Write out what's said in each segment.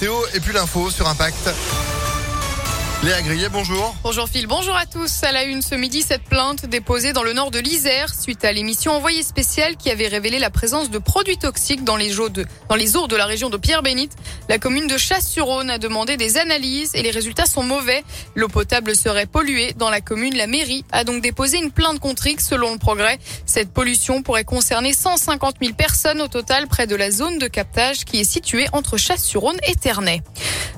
météo et puis l'info sur Impact. Léa Grillet, bonjour. Bonjour Phil, bonjour à tous. À la une ce midi, cette plainte déposée dans le nord de l'Isère suite à l'émission Envoyé spécial qui avait révélé la présence de produits toxiques dans les eaux de, dans les eaux de la région de Pierre-Bénite. La commune de Chasse-sur-Rhône a demandé des analyses et les résultats sont mauvais. L'eau potable serait polluée dans la commune. La mairie a donc déposé une plainte contre X selon le progrès. Cette pollution pourrait concerner 150 000 personnes au total près de la zone de captage qui est située entre Chasse-sur-Rhône et Ternay.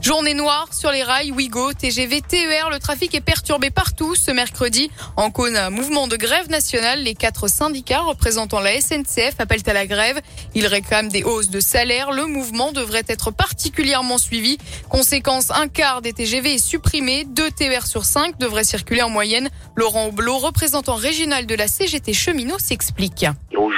Journée noire sur les rails, Ouigo, TGV, TER. Le trafic est perturbé partout ce mercredi. En cause un mouvement de grève nationale, les quatre syndicats représentant la SNCF appellent à la grève. Ils réclament des hausses de salaire. Le mouvement devrait être particulièrement suivi. Conséquence, un quart des TGV est supprimé. Deux TER sur cinq devraient circuler en moyenne. Laurent Aublot, représentant régional de la CGT cheminot, s'explique.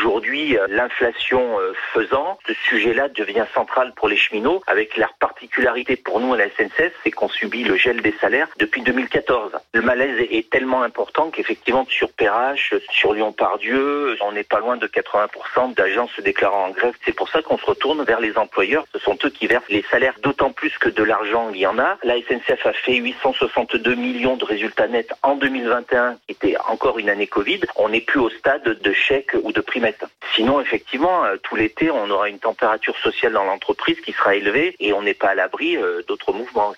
Aujourd'hui, euh, l'inflation euh, faisant, ce sujet-là devient central pour les cheminots, avec leur particularité pour nous à la SNCF, c'est qu'on subit le gel des salaires depuis 2014. Le malaise est tellement important qu'effectivement, sur Perrache, sur Lyon-Pardieu, on n'est pas loin de 80% d'agents se déclarant en grève. C'est pour ça qu'on se retourne vers les employeurs. Ce sont eux qui versent les salaires, d'autant plus que de l'argent, il y en a. La SNCF a fait 862 millions de résultats nets en 2021, qui était encore une année Covid. On n'est plus au stade de chèque ou de Sinon, effectivement, euh, tout l'été, on aura une température sociale dans l'entreprise qui sera élevée et on n'est pas à l'abri euh, d'autres mouvements.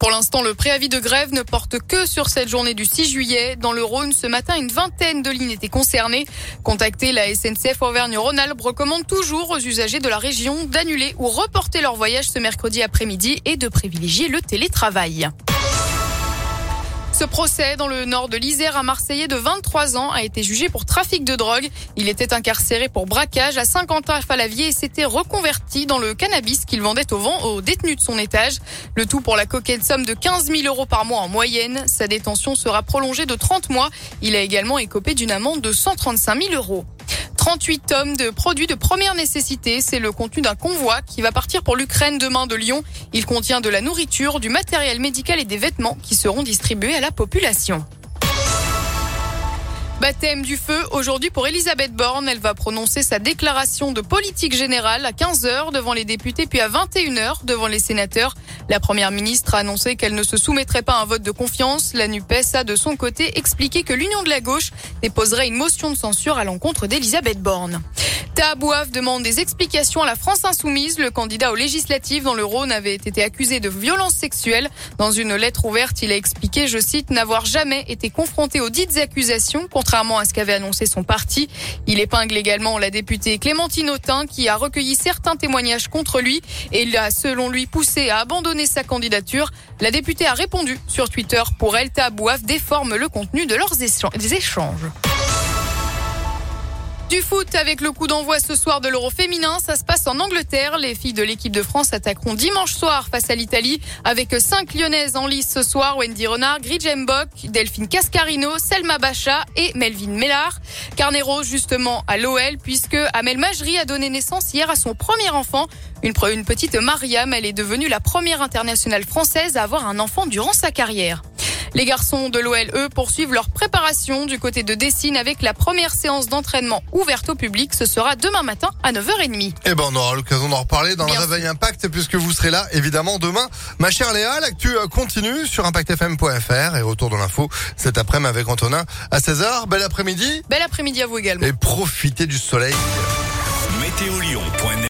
Pour l'instant, le préavis de grève ne porte que sur cette journée du 6 juillet. Dans le Rhône, ce matin, une vingtaine de lignes étaient concernées. Contacter la SNCF Auvergne-Rhône-Alpes recommande toujours aux usagers de la région d'annuler ou reporter leur voyage ce mercredi après-midi et de privilégier le télétravail. Ce procès dans le nord de l'Isère, un Marseillais de 23 ans a été jugé pour trafic de drogue. Il était incarcéré pour braquage à Saint-Quentin-Falavier et s'était reconverti dans le cannabis qu'il vendait au vent aux détenus de son étage. Le tout pour la coquette somme de 15 000 euros par mois en moyenne. Sa détention sera prolongée de 30 mois. Il a également écopé d'une amende de 135 000 euros. 38 tonnes de produits de première nécessité. C'est le contenu d'un convoi qui va partir pour l'Ukraine demain de Lyon. Il contient de la nourriture, du matériel médical et des vêtements qui seront distribués à la population. Baptême du feu aujourd'hui pour Elisabeth Borne. Elle va prononcer sa déclaration de politique générale à 15h devant les députés puis à 21h devant les sénateurs. La première ministre a annoncé qu'elle ne se soumettrait pas à un vote de confiance. La NUPES a de son côté expliqué que l'Union de la gauche déposerait une motion de censure à l'encontre d'Elisabeth Borne. Tabouaf demande des explications à la France insoumise. Le candidat aux législatives dans le Rhône avait été accusé de violences sexuelles. Dans une lettre ouverte, il a expliqué, je cite, n'avoir jamais été confronté aux dites accusations, contrairement à ce qu'avait annoncé son parti. Il épingle également la députée Clémentine Autain qui a recueilli certains témoignages contre lui et il a, selon lui, poussé à abandonner sa candidature. La députée a répondu sur Twitter pour elle, Tabouaf déforme le contenu de leurs échanges. Du foot avec le coup d'envoi ce soir de l'Euro féminin, ça se passe en Angleterre. Les filles de l'équipe de France attaqueront dimanche soir face à l'Italie avec cinq lyonnaises en lice ce soir. Wendy Renard, Gridjem Bock, Delphine Cascarino, Selma Bacha et Melvin Mellard. Carnero justement à l'OL puisque Amel Majri a donné naissance hier à son premier enfant. Une, une petite Mariam, elle est devenue la première internationale française à avoir un enfant durant sa carrière. Les garçons de l'OL, eux, poursuivent leur préparation du côté de Dessine avec la première séance d'entraînement ouverte au public. Ce sera demain matin à 9h30. Eh ben, on aura l'occasion d'en reparler dans le Réveil Impact puisque vous serez là, évidemment, demain. Ma chère Léa, l'actu euh, continue sur ImpactFM.fr et retour de l'info cet après-midi avec Antonin à 16h. Bel après-midi. Bel après-midi à vous également. Et profitez du soleil.